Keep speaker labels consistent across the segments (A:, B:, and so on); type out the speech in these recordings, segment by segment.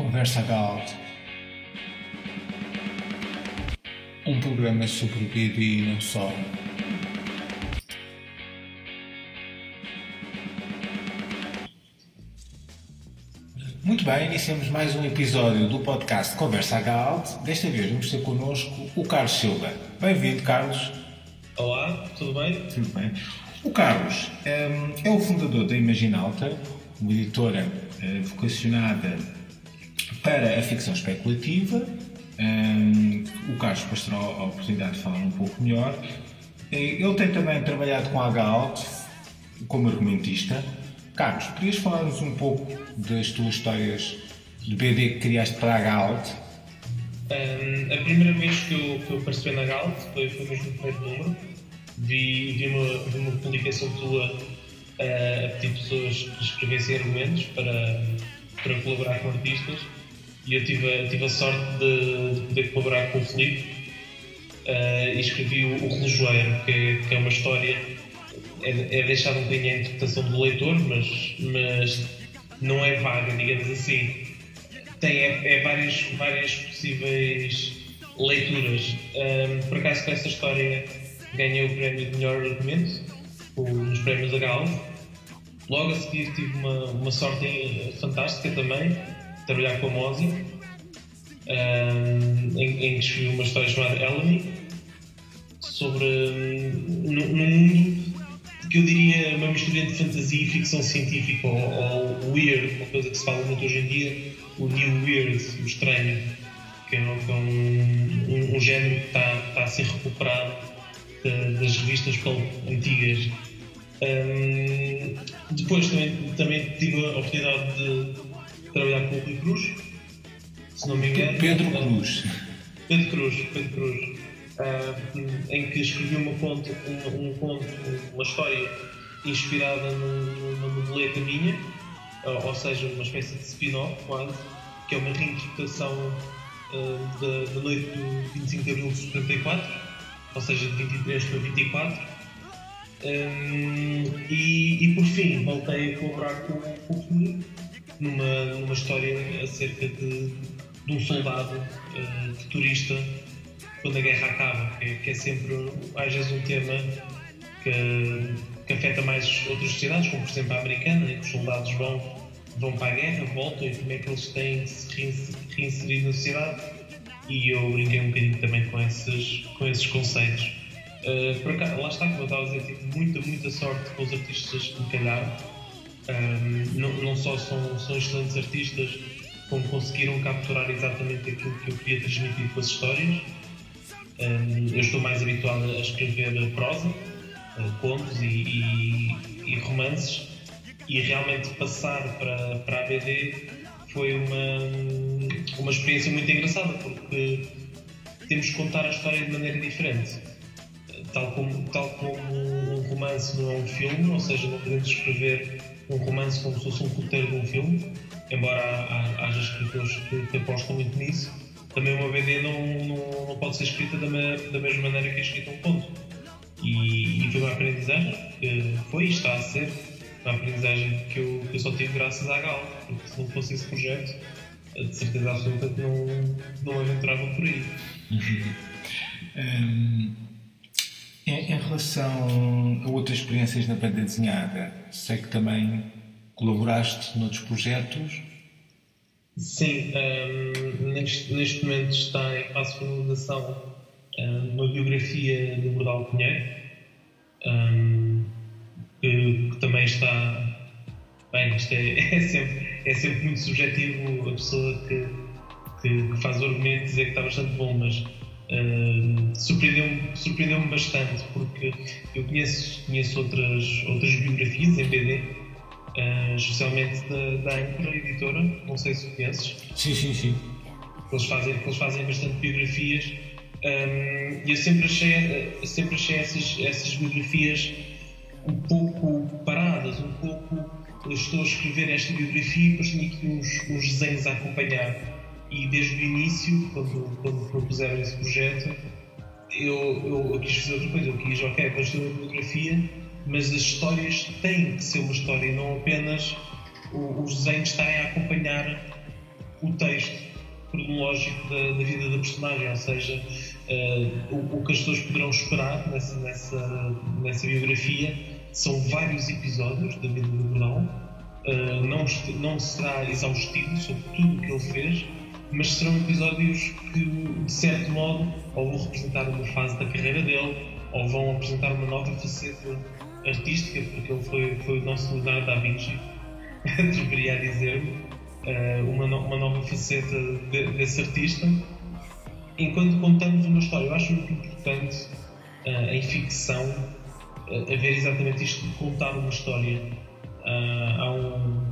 A: Conversa Galt. Um programa sobre vida e não só. Muito bem, iniciamos mais um episódio do podcast Conversa Galt. Desta vez vamos ter connosco o Carlos Silva. Bem-vindo, Carlos.
B: Olá, tudo bem?
A: Tudo bem. O Carlos hum, é o fundador da Imaginalta, uma editora eh, vocacionada para a ficção especulativa. Hum, o Carlos depois terá a oportunidade de falar um pouco melhor. Eh, Ele tem também trabalhado com a Galt como argumentista. Carlos, podias falar-nos um pouco das tuas histórias de BD que criaste para a Galt?
B: Ahm, a primeira vez que eu, que eu na Galt foi, foi mesmo no primeiro número. Vi, vi, uma, vi uma publicação tua ah, a pedir pessoas que escrevessem argumentos para, para colaborar com artistas e eu tive, a- tive a sorte de, de poder colaborar com o Felipe ah, e escrevi o, o Relojoeiro, que, é- que é uma história. É, é um bocadinho à interpretação do leitor, mas, mas não é vaga, digamos assim. Tem é, é várias, várias possíveis leituras. Ahm, por acaso, com essa história, ganhei o prémio de melhor argumento nos prémios da Galo. Logo a seguir, tive uma, uma sorte fantástica também, trabalhar com a Mozi, ahm, em, em que escrevi uma história chamada Eleni, sobre. hum, num mundo que eu diria uma mistura entre fantasia e ficção científica, ou, ou weird, uma coisa que se fala muito hoje em dia, o new weird, o estranho, que é, um- é um, um, um género que está, está a ser recuperado da- das revistas antigas. Hum, depois também, também tive a oportunidade de trabalhar com o Rui Cruz, se não me engano.
A: Pedro Cruz.
B: Pedro Cruz, Pedro Cruz, ah, em que escrevi uma conto, um, um conto, uma história inspirada num- numa modeleta minha, ou, ou seja, uma espécie de spin-off quase, que é uma reinterpretação ah, da, da noite do 25 de abril de 74, ou seja, de 23 para 24. Hum, e, e por fim voltei a colaborar com, com o Felipe numa, numa história acerca de, de um soldado eh, futurista quando a guerra acaba, que é, que é sempre às vezes um tema que, que afeta mais outras sociedades, como por exemplo a americana, em que os soldados vão, vão para a guerra, voltam e como é que eles têm que se reinse- reinserir na sociedade. E eu brinquei um bocadinho também com esses, com esses conceitos. Uh, por acaso, lá está, como eu estava a dizer, tive muita, muita sorte com os artistas que me calharam. Não, só são, são excelentes artistas, como conseguiram capturar exatamente aquilo que eu queria transmitir com as histórias. Eu estou mais habituado a escrever prosa, uh, contos e, e- e romances, e realmente passar para, para a BD foi uma, uma experiência muito engraçada, porque temos que contar a história de maneira diferente tal como, tal como um romance não é um filme, ou seja, não podemos escrever um romance como se fosse um roteiro de um filme, embora haja escritores que, que apostam muito nisso, também uma BD não, não, não pode ser escrita da, da mesma maneira que é escrita um conto. E, e foi uma aprendizagem, que foi e está a ser uma aprendizagem que eu, que eu só tive graças à Gal, porque se não fosse esse projeto, de certeza absoluta que não, não aventurava por aí.
A: Hum, em, relação a outras experiências na banda desenhada, sei que também colaboraste noutros projetos.
B: Sim, ehm, neste, neste momento está em fase de finalização ehm, uma biografia do Bordal Pinheiro, ehm, que, que também está. Bem, isto é, é sempre, é sempre muito subjetivo a pessoa que, que, que faz o argumento dizer que está bastante bom, mas surpreendeu-me surpreendeu bastante porque eu conheço, conheço outras, outras biografias em BD, eh, especialmente da, da Anchor Editora, não sei se conheces,
A: Sim, sim, sim.
B: eles fazem, eles fazem bastante biografias hum, e eu sempre achei, sempre achei essas, essas biografias um pouco paradas, um pouco. Eu estou a escrever esta biografia e depois tenho aqui uns, uns desenhos a acompanhar. E desde o início, quando, quando propuseram esse projeto, eu, eu, eu quis fazer outra coisa. Eu quis, ok, ter uma biografia, mas as histórias têm que ser uma história, não apenas o- os desenhos estarem a acompanhar o texto cronológico da, da vida da personagem, ou seja, uh, o, o, que as pessoas poderão esperar nessa, nessa, nessa biografia são vários episódios da vida do Bernal. Uh, não, não será exaustivo sobre tudo o que ele fez, mas serão episódios que, de certo modo, ou vão representar uma fase da carreira dele, ou vão apresentar uma nova faceta artística, porque ele foi, foi o nosso Leonardo da Vinci, deveria dizer-me, uh, uma, uma nova faceta de, desse artista. Enquanto contamos uma história, eu acho muito importante uh, em ficção uh, haver exatamente isto de contar uma história. há um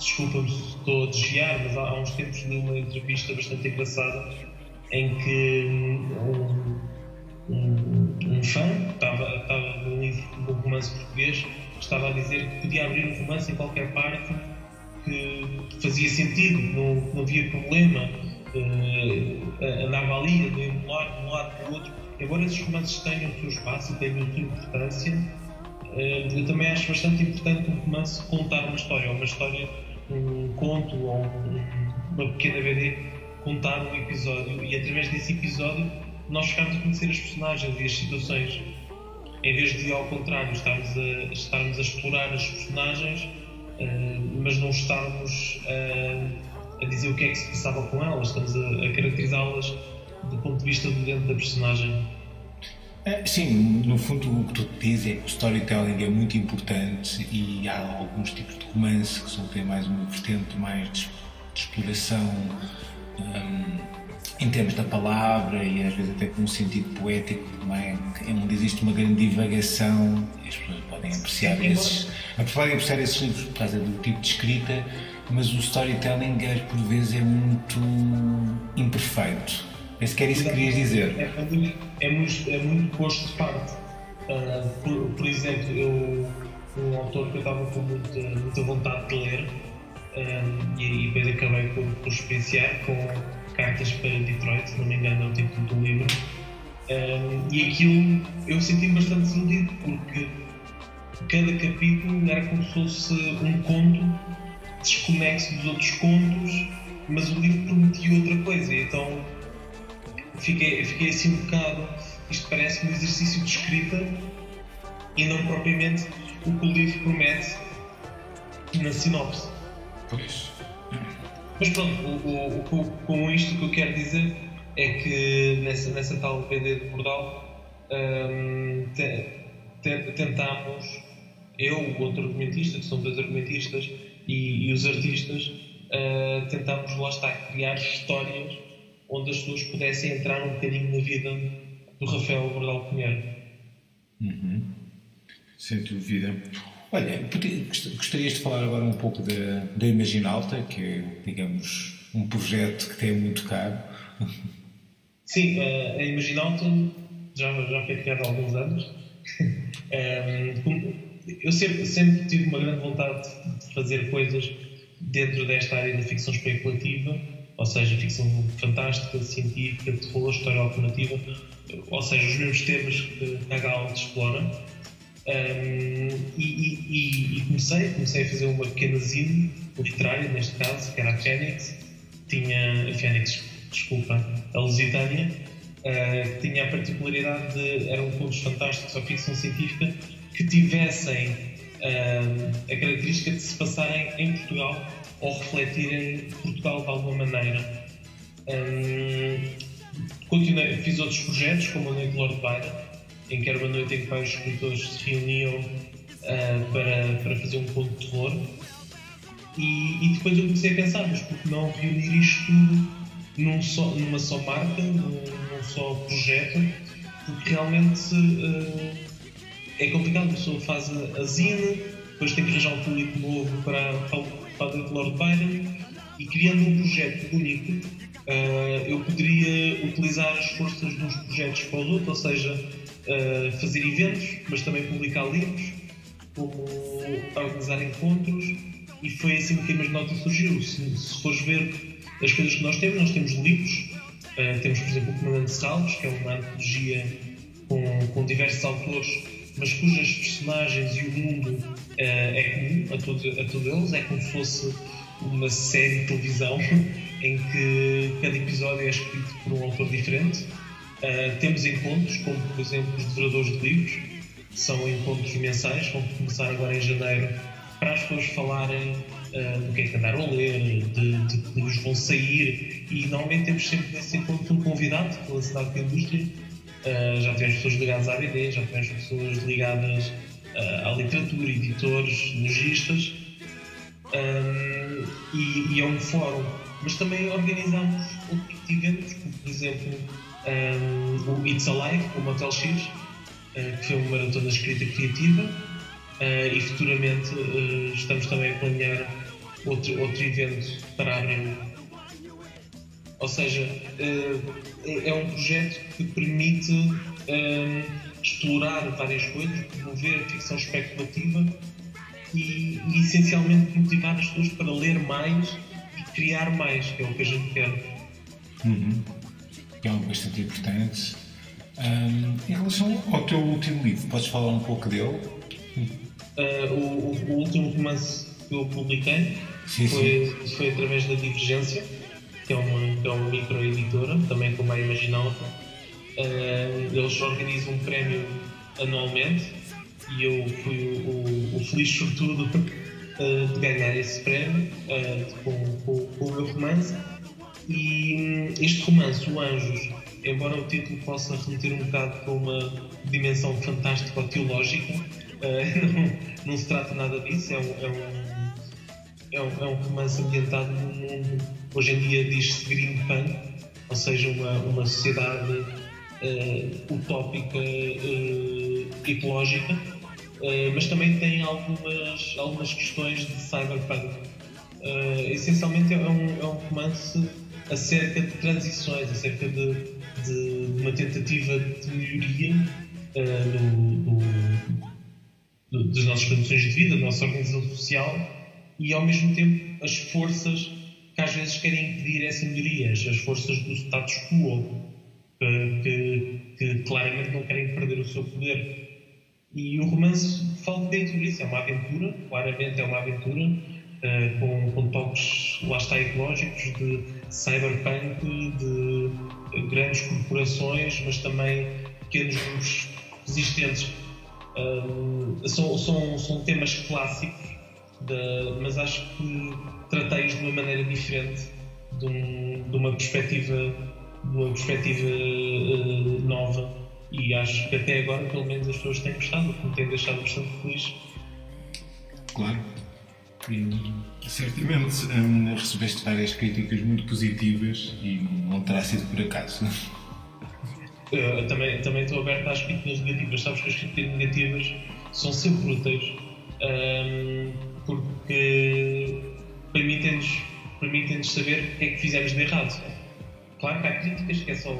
B: desculpa-me se estou a desviar, mas há, uns tempos li uma entrevista bastante engraçada em que um, um, um fã estava, estava num livro de um romance português estava a dizer que podia abrir um romance em qualquer parte que fazia sentido, não, não havia problema, uh, andava ali, de um lado, de para o outro. Embora esses romances tenham o seu espaço e tenham a sua importância, uh, eu também acho bastante importante um romance contar uma história, uma história um conto ou um, uma pequena BD contar um episódio e através desse episódio nós ficamos a conhecer as personagens e as situações em vez de ao contrário estarmos a, estarmos a explorar as personagens uh, mas não estarmos a, a, dizer o que é que se passava com elas estamos a, a caracterizá-las do ponto de vista de dentro da personagem
A: sim, no fundo o que tu dizes é que o storytelling é muito importante e há alguns tipos de romance que são ter mais uma vertente mais de, de exploração um, em termos da palavra e às vezes até com um sentido poético, não é? onde existe uma grande divagação e as pessoas podem apreciar esses, podem apreciar esses livros por causa do tipo de escrita, mas o storytelling por vezes é muito imperfeito Penso que era isso que querias dizer.
B: É, é, muito, é, muito, é muito posto de parte. Uh, por, por, exemplo, eu, um autor que eu estava com muita, muita vontade de ler uh, e, depois acabei por, por experienciar com Cartas para Detroit, se não me engano é o título do livro. Uh, e aquilo eu senti-me bastante desiludido porque cada capítulo era como se fosse um conto desconexo dos outros contos, mas o livro prometia outra coisa. Então fiquei, fiquei assim um bocado. Isto parece um exercício de escrita e não propriamente o que o livro promete na sinopse.
A: Pois.
B: Mas pronto, o, o, o, com isto o que eu quero dizer é que nessa, nessa tal BD de Bordal hum, te, te, tentámos, eu, o outro argumentista, que são dois argumentistas, e, e os artistas, uh, tentámos lá está criar histórias onde as pessoas pudessem entrar um bocadinho na vida do Rafael Bordal Pinheiro.
A: Uhum. Sem dúvida. Olha, gostarias de falar agora um pouco da, da Imaginalta, que é, digamos, um projeto que tem muito caro.
B: Sim, a Imaginalta já, já foi criada há alguns anos. eu sempre, sempre tive uma grande vontade de fazer coisas dentro desta área da ficção especulativa ou seja, ficção fantástica, científica, terror, história alternativa, ou seja, os mesmos temas que a Gal explora. Um, e, e, e, comecei, comecei a fazer uma pequena zine literária, neste caso, que era a Fênix, tinha a Fênix, desculpa, a Lusitânia, uh, tinha a particularidade de eram contos fantásticos ou ficção científica que tivessem uh, a característica de se passarem em Portugal ou refletirem Portugal de alguma maneira. Um, continuei, fiz outros projetos, como a Noite Lord Byron, em que era uma noite em que vários escritores se reuniam uh, para, para fazer um conto de terror. E, e, depois eu comecei a pensar, mas por que não reunir isto tudo num só, numa só marca, num, num só projeto? Porque realmente uh, é complicado, a pessoa faz a, a zine, depois tem que arranjar um público novo para, para de Lord Byron e criando um projeto único, uh, eu poderia utilizar as forças uns projetos para ou seja, uh, fazer eventos, mas também publicar livros, como organizar encontros, e foi assim que a Imaginota surgiu. Se, se fores ver as coisas que nós temos, nós temos livros, uh, temos, por exemplo, o Comandante Salves, que é uma antologia com, com diversos autores mas cujas personagens e o mundo é comum a todos, a todos eles, é como se fosse uma série de televisão em que cada episódio é escrito por um autor diferente. Uh, temos encontros, como por exemplo os devoradores de livros, são encontros mensais, vão começar agora em janeiro, para as pessoas falarem uh, do que é que andaram a ler, de, de que livros vão sair, e normalmente temos sempre nesse encontro um convidado pela cidade da indústria. Uh, já tivemos pessoas ligadas à ABD, já tivemos pessoas ligadas à literatura, editores, logistas, um, e, e, é um fórum. Mas também organizamos outro de eventos, como por exemplo um, o It's Alive, com o Motel X, uh, que foi uma maratona escrita criativa, uh, e futuramente uh, estamos também a planear outro, outro evento para abril. Ou seja, é, é um projeto que permite explorar várias coisas, promover a ficção especulativa e, e, essencialmente motivar as pessoas para ler mais e criar mais, que é o que a gente quer.
A: Uhum. É algo bastante importante. Um, em relação ao teu último livro, podes falar um pouco dele?
B: Uh, o, o, último romance que eu publiquei sim, foi, sim. foi através da Divergência, que é uma, que é uma microeditora, também como a Imaginal. Uh, eles organizam um prémio anualmente e eu fui o, o, o feliz sortudo uh, de ganhar esse prémio uh, com, com, com, o meu romance. E um, este romance, O Anjos, embora o título possa remeter um bocado para uma dimensão fantástica ou teológica, não, não, se trata nada disso. É um, é um, é um, é romance ambientado num mundo, hoje em dia diz-se green punk, ou seja, uma, uma sociedade uh, utópica uh, ecológica, uh, mas também tem algumas, algumas questões de cyberpunk. Essencialmente é um, é um romance acerca de transições, acerca de, de uma tentativa de melhoria do, do, das nossas condições de vida, da nossa organização social e ao mesmo tempo as forças que às vezes querem impedir essa melhoria, as forças do status quo, que, que, claramente não querem perder o seu poder. E o romance fala dentro disso, é uma aventura, claramente é uma aventura, uh, com, com toques, lá está, ecológicos, de cyberpunk, de grandes corporações, mas também pequenos grupos resistentes. Uh, são, são, são temas clássicos, de, mas acho que tratei-os de uma maneira diferente, de, um, de uma perspectiva, uma perspectiva uh, nova e acho que até agora, pelo menos, as pessoas têm gostado, me têm deixado bastante feliz.
A: Claro. E certamente hum, recebeste várias críticas muito positivas e não terá sido por acaso.
B: Eu também, também estou aberto às críticas negativas. Sabes que as críticas negativas são sempre úteis hum, porque permitem-nos permitem saber o que é que fizemos de errado. Claro que há críticas que é só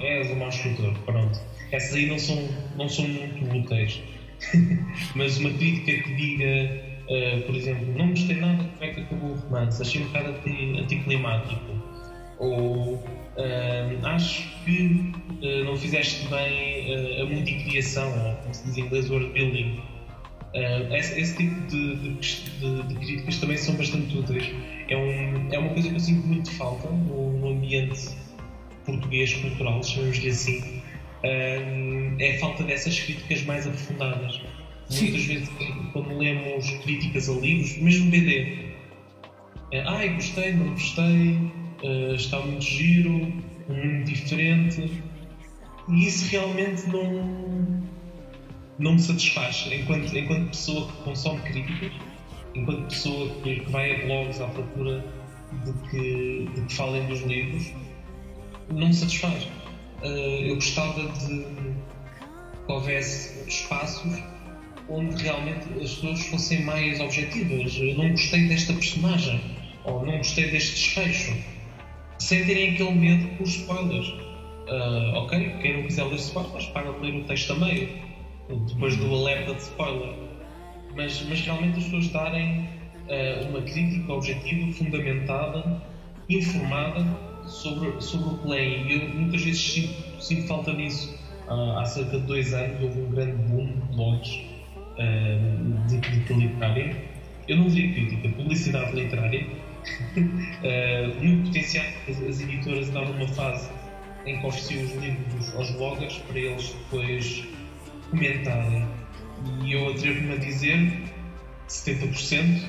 B: és um mau escritor, pronto essas aí não são, não são muito úteis. Mas uma crítica que diga, uh, por exemplo, não gostei nada de como é que acabou o romance, achei um bocado anticlimático. Ou uh, acho que uh, não fizeste bem a multicriação, ou como se diz em inglês, world building. Esse, esse, tipo de, de, de, de, críticas também são bastante úteis. É, um, é uma coisa que eu sinto muito falta no, no ambiente português cultural, chamamos-lhe assim, é a falta dessas críticas mais aprofundadas. Sim. Muitas vezes, quando lemos críticas a livros, mesmo BD, é, ai, gostei, não gostei, uh, está muito giro, muito diferente, e isso realmente não, não me satisfaz. Enquanto, enquanto pessoa que consome críticas, enquanto pessoa que, vai a blogs à procura de que, de que falem dos livros, não me satisfaz. Eh, eu gostava de que houvesse espaços onde realmente as pessoas fossem mais objetivas. Eu não gostei desta personagem, ou não gostei deste desfecho, sem terem aquele medo por spoilers. Uh, ok, quem não quiser ler spoilers, para ler o texto a meio, depois do alerta de spoiler. Mas, mas realmente as pessoas darem uh, uma crítica objetiva, fundamentada, informada sobre, sobre o play. Eu muitas vezes sinto, sinto falta disso. Uh, há cerca de dois anos houve um grande boom de blogs uh, de crítica literária. Eu não vi crítica, publicidade literária, uh, muito potencial. As, as editoras andavam numa fase em que ofereciam os livros aos bloggers para eles depois comentarem. E eu atrevo-me a dizer 70%,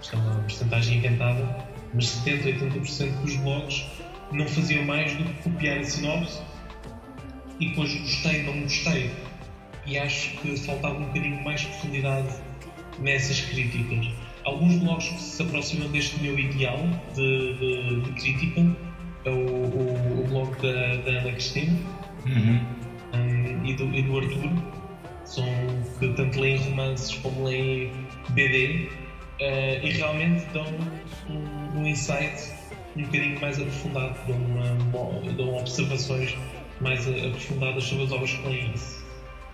B: isto é uma porcentagem encantada, mas 70, 80% dos blogs não faziam mais do que copiar a sinopse e depois gostei, não gostei. E acho que faltava um bocadinho mais profundidade nessas críticas. Alguns blogs que se aproximam deste meu ideal de, de, de crítica é o, o, o, blog da, da Ana Cristina uhum. um, e, do, e do Arthur, são, que tanto leem romances como leem BD uh, e realmente dão um, um insight um bocadinho mais aprofundado, dão, uma, dão observações mais aprofundadas sobre as obras que leem isso.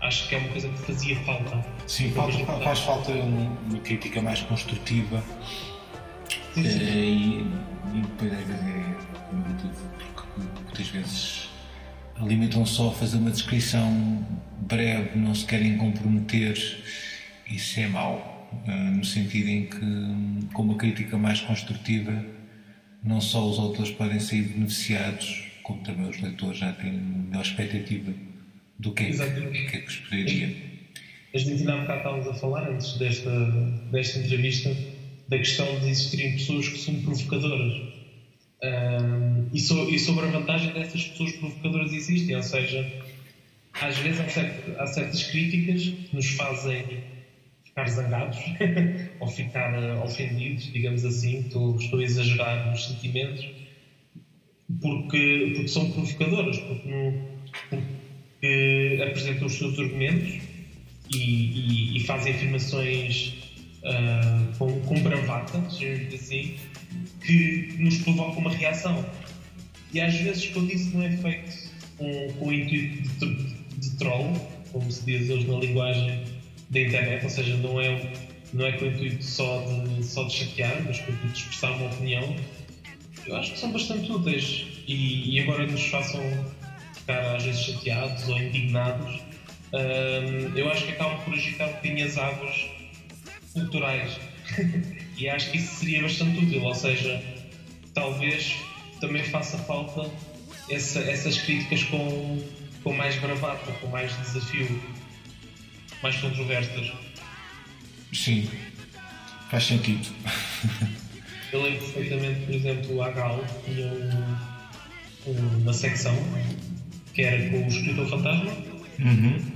B: Acho que é uma coisa que fazia falta.
A: Sim, falta, faz falta uma crítica mais construtiva sim, sim. Uh, e, e depois às vezes é negativo, porque muitas vezes alimentam só a fazer uma descrição breve, não se querem comprometer, isso é mau eh, no sentido em que, com uma crítica mais construtiva, não só os autores podem sair beneficiados, como também os leitores já têm melhor expectativa do que é que, que, é que esperaria.
B: A gente ainda há bocado estávamos a falar, antes desta, desta entrevista, da questão de existirem pessoas que são provocadoras. E, e, sobre a vantagem dessas pessoas provocadoras existem, ou seja, às vezes há, certo, há certas críticas que nos fazem ficar zangados ou ficar uh, ofendidos, digamos assim, estou, estou a exagerar nos sentimentos, porque, porque são provocadoras, porque, não, porque apresentam os seus argumentos e, e, e fazem afirmações uh, com, com bravata, digamos assim, que nos provocam uma reação. E às vezes, quando isso não é feito com, com o intuito de, de troll, como se diz hoje na linguagem da internet, ou seja, não é, não é com o intuito só de, só de chatear, mas com o intuito de expressar uma opinião, eu acho que são bastante úteis. E, e embora nos façam ficar às vezes chateados ou indignados, hum, eu acho que acabam por agitar um bocadinho as águas culturais. e acho que isso seria bastante útil, ou seja, talvez também faça falta essa, essas críticas com, com mais bravata, com mais desafio mais controversas.
A: Sim, faz sentido.
B: Eu lembro perfeitamente, por exemplo, a Gal tinha um, uma secção que era com o escritor fantasma.
A: Uhum.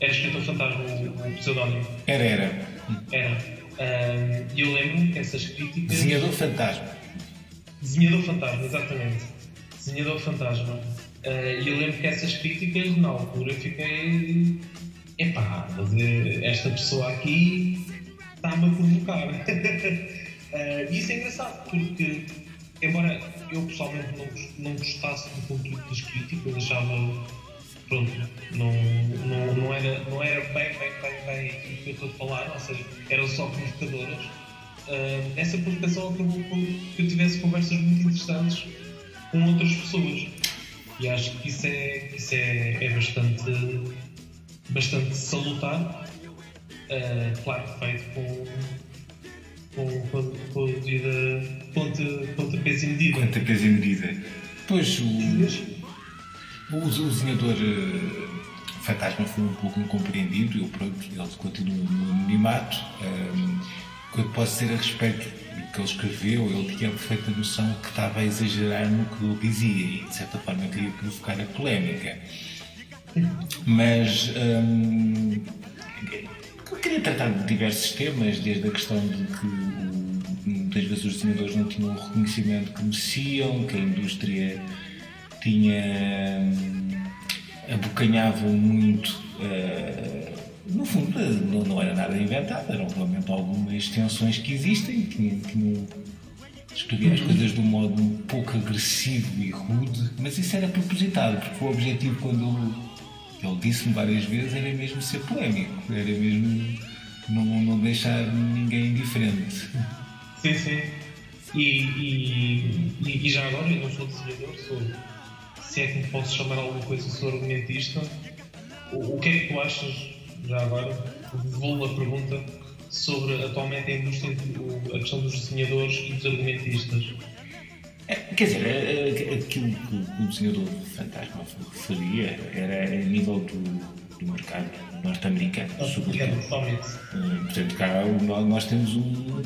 B: Era escritor fantasma o, pseudónimo.
A: Era, era.
B: Era. E eu lembro que essas críticas.
A: Desenhador fantasma.
B: Desenhador fantasma, exatamente. Desenhador fantasma. E uh, eu lembro que essas críticas, na altura, fiquei epá, eh, esta pessoa aqui está-me a provocar. uh, e isso é engraçado, porque, embora eu pessoalmente não, não gostasse do conteúdo das críticas, achava, pronto, não, não, não, era, não era bem, bem, bem, bem aquilo que eu estou a falar, ou seja, eram só provocadoras. Uh, essa provocação acabou por que eu tivesse conversas muito interessantes com outras pessoas. E acho que isso é, isso é, é bastante bastante salutar, uh, claro, feito com, com, com, com a devida ponta, pontapés e medida.
A: Pontapés e medida. Pois, o, o, desenhador uh, fantasma foi um pouco incompreendido, eu pronto, ele continua no anonimato. Um, o que eu posso dizer a respeito do que ele escreveu, ele tinha a perfeita noção que estava a exagerar no que ele dizia e, de certa forma, queria provocar a polémica. Mas hum, eu queria tratar de diversos temas, desde a questão de que muitas vezes os desenhadores não tinham o reconhecimento que mereciam, que a indústria tinha hum, abocanhava muito. Uh, no fundo, não, não, era nada inventado, eram realmente algumas tensões que existem, que não escrevia as coisas de um modo um pouco agressivo e rude, mas isso era propositado, porque o objetivo quando ele disse-me várias vezes, era mesmo ser polémico, era mesmo não, não deixar ninguém indiferente.
B: Sim, sim. E, e, e, já agora, eu não sou desenhador, sou, se é que me posso chamar alguma coisa, sou argumentista. O, o que é que tu achas, já agora, vou a pergunta, sobre atualmente a indústria, a questão dos desenhadores e dos argumentistas.
A: É, quer dizer, é, é, aquilo que o desenhador fantasma faria era a nível do, do mercado norte-americano. Portanto, cá nós temos um,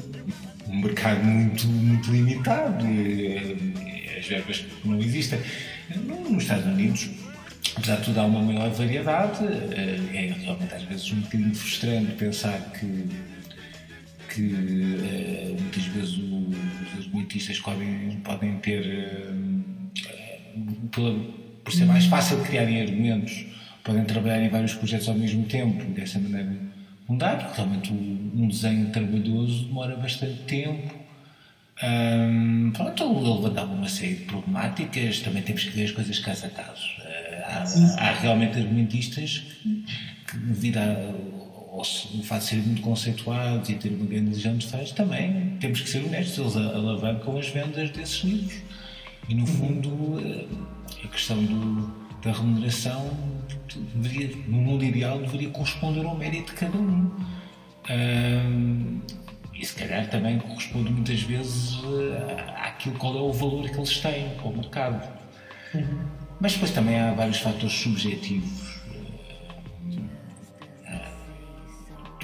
A: um mercado muito, muito limitado. As verbas não existem. Nos Estados Unidos, apesar de tudo, há uma maior variedade. É realmente às vezes um bocadinho frustrante pensar que que uh, muitas vezes os argumentistas podem, podem ter, pela, por ser mais fácil criarem argumentos, podem trabalhar em vários projetos ao mesmo tempo dessa maneira mudar, realmente um desenho trabalhoso demora bastante tempo. Um, pronto, ele levantava uma série de problemáticas, também temos que ver as coisas caso a caso. Uh, há, há, realmente argumentistas que, devido a o fato de serem muito conceituados e ter uma grande legião de fãs, também temos que ser honestos, eles alavancam as vendas desses livros. E no fundo, eh, a questão do, da remuneração, deveria, no mundo ideal, deveria corresponder ao mérito de cada um. um e se calhar também corresponde muitas vezes eh, àquilo qual é o valor que eles têm ao mercado. Uhum. Mas depois também há vários fatores subjetivos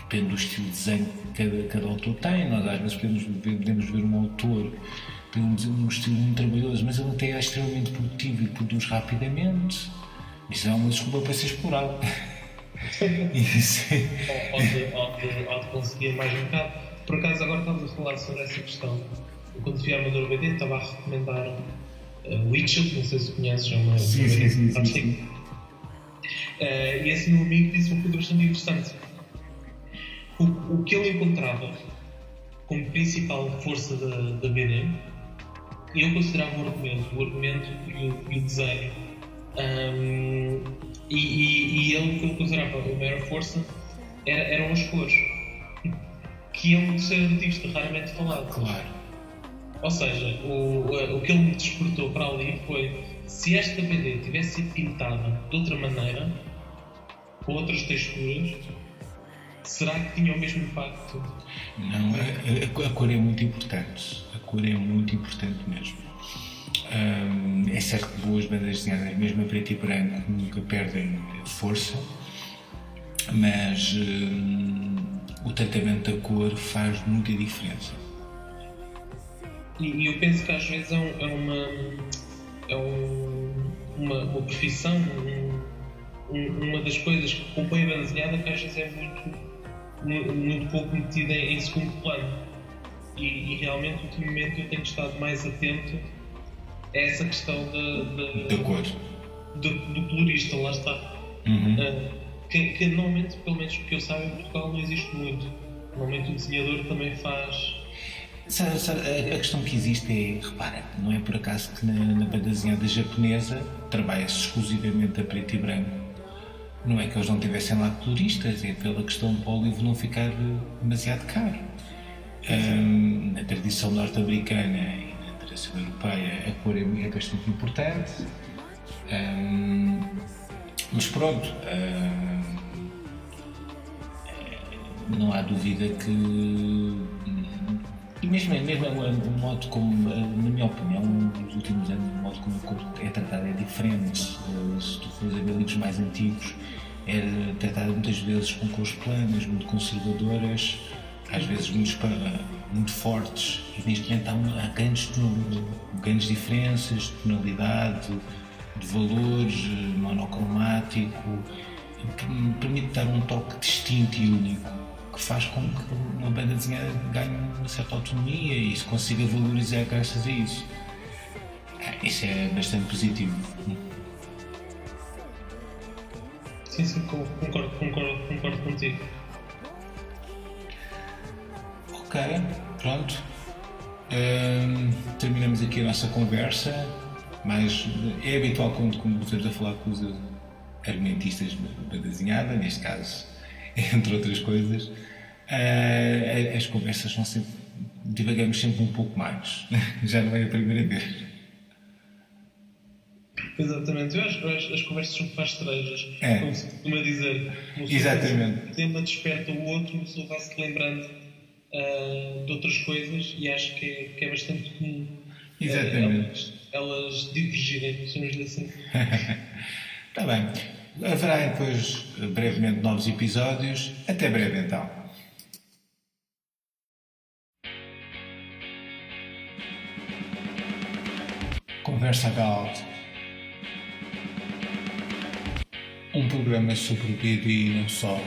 A: depende do estilo de desenho que cada, cada autor tem. Nós às vezes podemos ver, podemos ver um autor tem um, um estilo muito trabalhoso, mas ele até é extremamente produtivo e produz rapidamente. Isso é uma desculpa para ser explorado.
B: Isso é... ou, de, ou, de, ou de conseguir mais um bocado. Por acaso, agora estamos a falar sobre essa questão. Fui à Amador BD, estava a recomendar uh, Witcher, não sei se conheces, é uma.
A: Sim, sim, sim. sim, sim.
B: Uh, e esse meu amigo disse uma coisa bastante interessante o, o que ele encontrava como principal força da, da BD, eu considerava o argumento, o argumento e o, e o desenho. Um, e, e, e, ele, o que ele considerava a maior força era, eram as cores, que é um terceiro artista raramente falado.
A: Claro.
B: Ou seja, o, o que ele me despertou para ali foi se esta BD tivesse sido pintada de outra maneira, com outras texturas, será que tinha o mesmo impacto?
A: Não, a, a, a cor é muito importante. A cor é muito importante mesmo. É certo que boas bandas desenhadas, mesmo a preto e branco, nunca perdem força, mas o tratamento da cor faz muita diferença.
B: E, eu penso que às vezes é, é uma, é um, uma, uma profissão, um, uma das coisas que compõe a banda desenhada que às vezes é muito muito pouco metida em segundo plano. E, e, realmente, ultimamente, eu tenho estado mais atento a essa questão da,
A: da cor.
B: Do, do colorista, lá está.
A: Uhum. Uh,
B: que, que, normalmente, pelo menos que eu saiba, em Portugal não existe muito. Normalmente o desenhador também faz.
A: Sabe, sabe, a, questão que existe é, repara, não é por acaso que na, na banda desenhada japonesa trabalha-se exclusivamente a preto e branco não é que eles não tivessem lá turistas, é pela questão para o livro não ficar demasiado caro. Um, na tradição norte-americana e na tradição europeia, a cor é, é bastante importante. Um, mas pronto, um, não há dúvida que. E mesmo, mesmo o modo como, na minha opinião, nos últimos anos, o modo como é tratada é diferente. Se tu fores a ver livros mais antigos, era tratada muitas vezes com cores planas, muito conservadoras, às vezes muito, muito fortes, e neste momento há, há grandes, grandes diferenças de tonalidade, de valores, monocromático, que me permite dar um toque distinto e único, que faz com que uma banda desenhada ganhe uma certa autonomia e se consiga valorizar graças a isso. Isso é bastante positivo.
B: Sim, sim, concordo, concordo, concordo contigo.
A: Ok, pronto. Terminamos aqui a nossa conversa, mas é habitual quando começamos a falar com os argumentistas da desenhada, neste caso, entre outras coisas, uh, as conversas são sempre. divagamos sempre um pouco mais. Já não é a primeira vez.
B: Exatamente, eu acho que as conversas são estranhas,
A: É.
B: como se costuma dizer.
A: Exatamente.
B: Um tema desperta o outro, uma pessoa vai-se lembrando ah, de outras coisas e acho que é, que é bastante comum.
A: Exatamente.
B: elas, elas divergirem, chamamos-lhe assim.
A: Está bem. Haverá depois, brevemente, novos episódios. Até breve, então. Conversa Galt. Um programa sobre o BD e não só.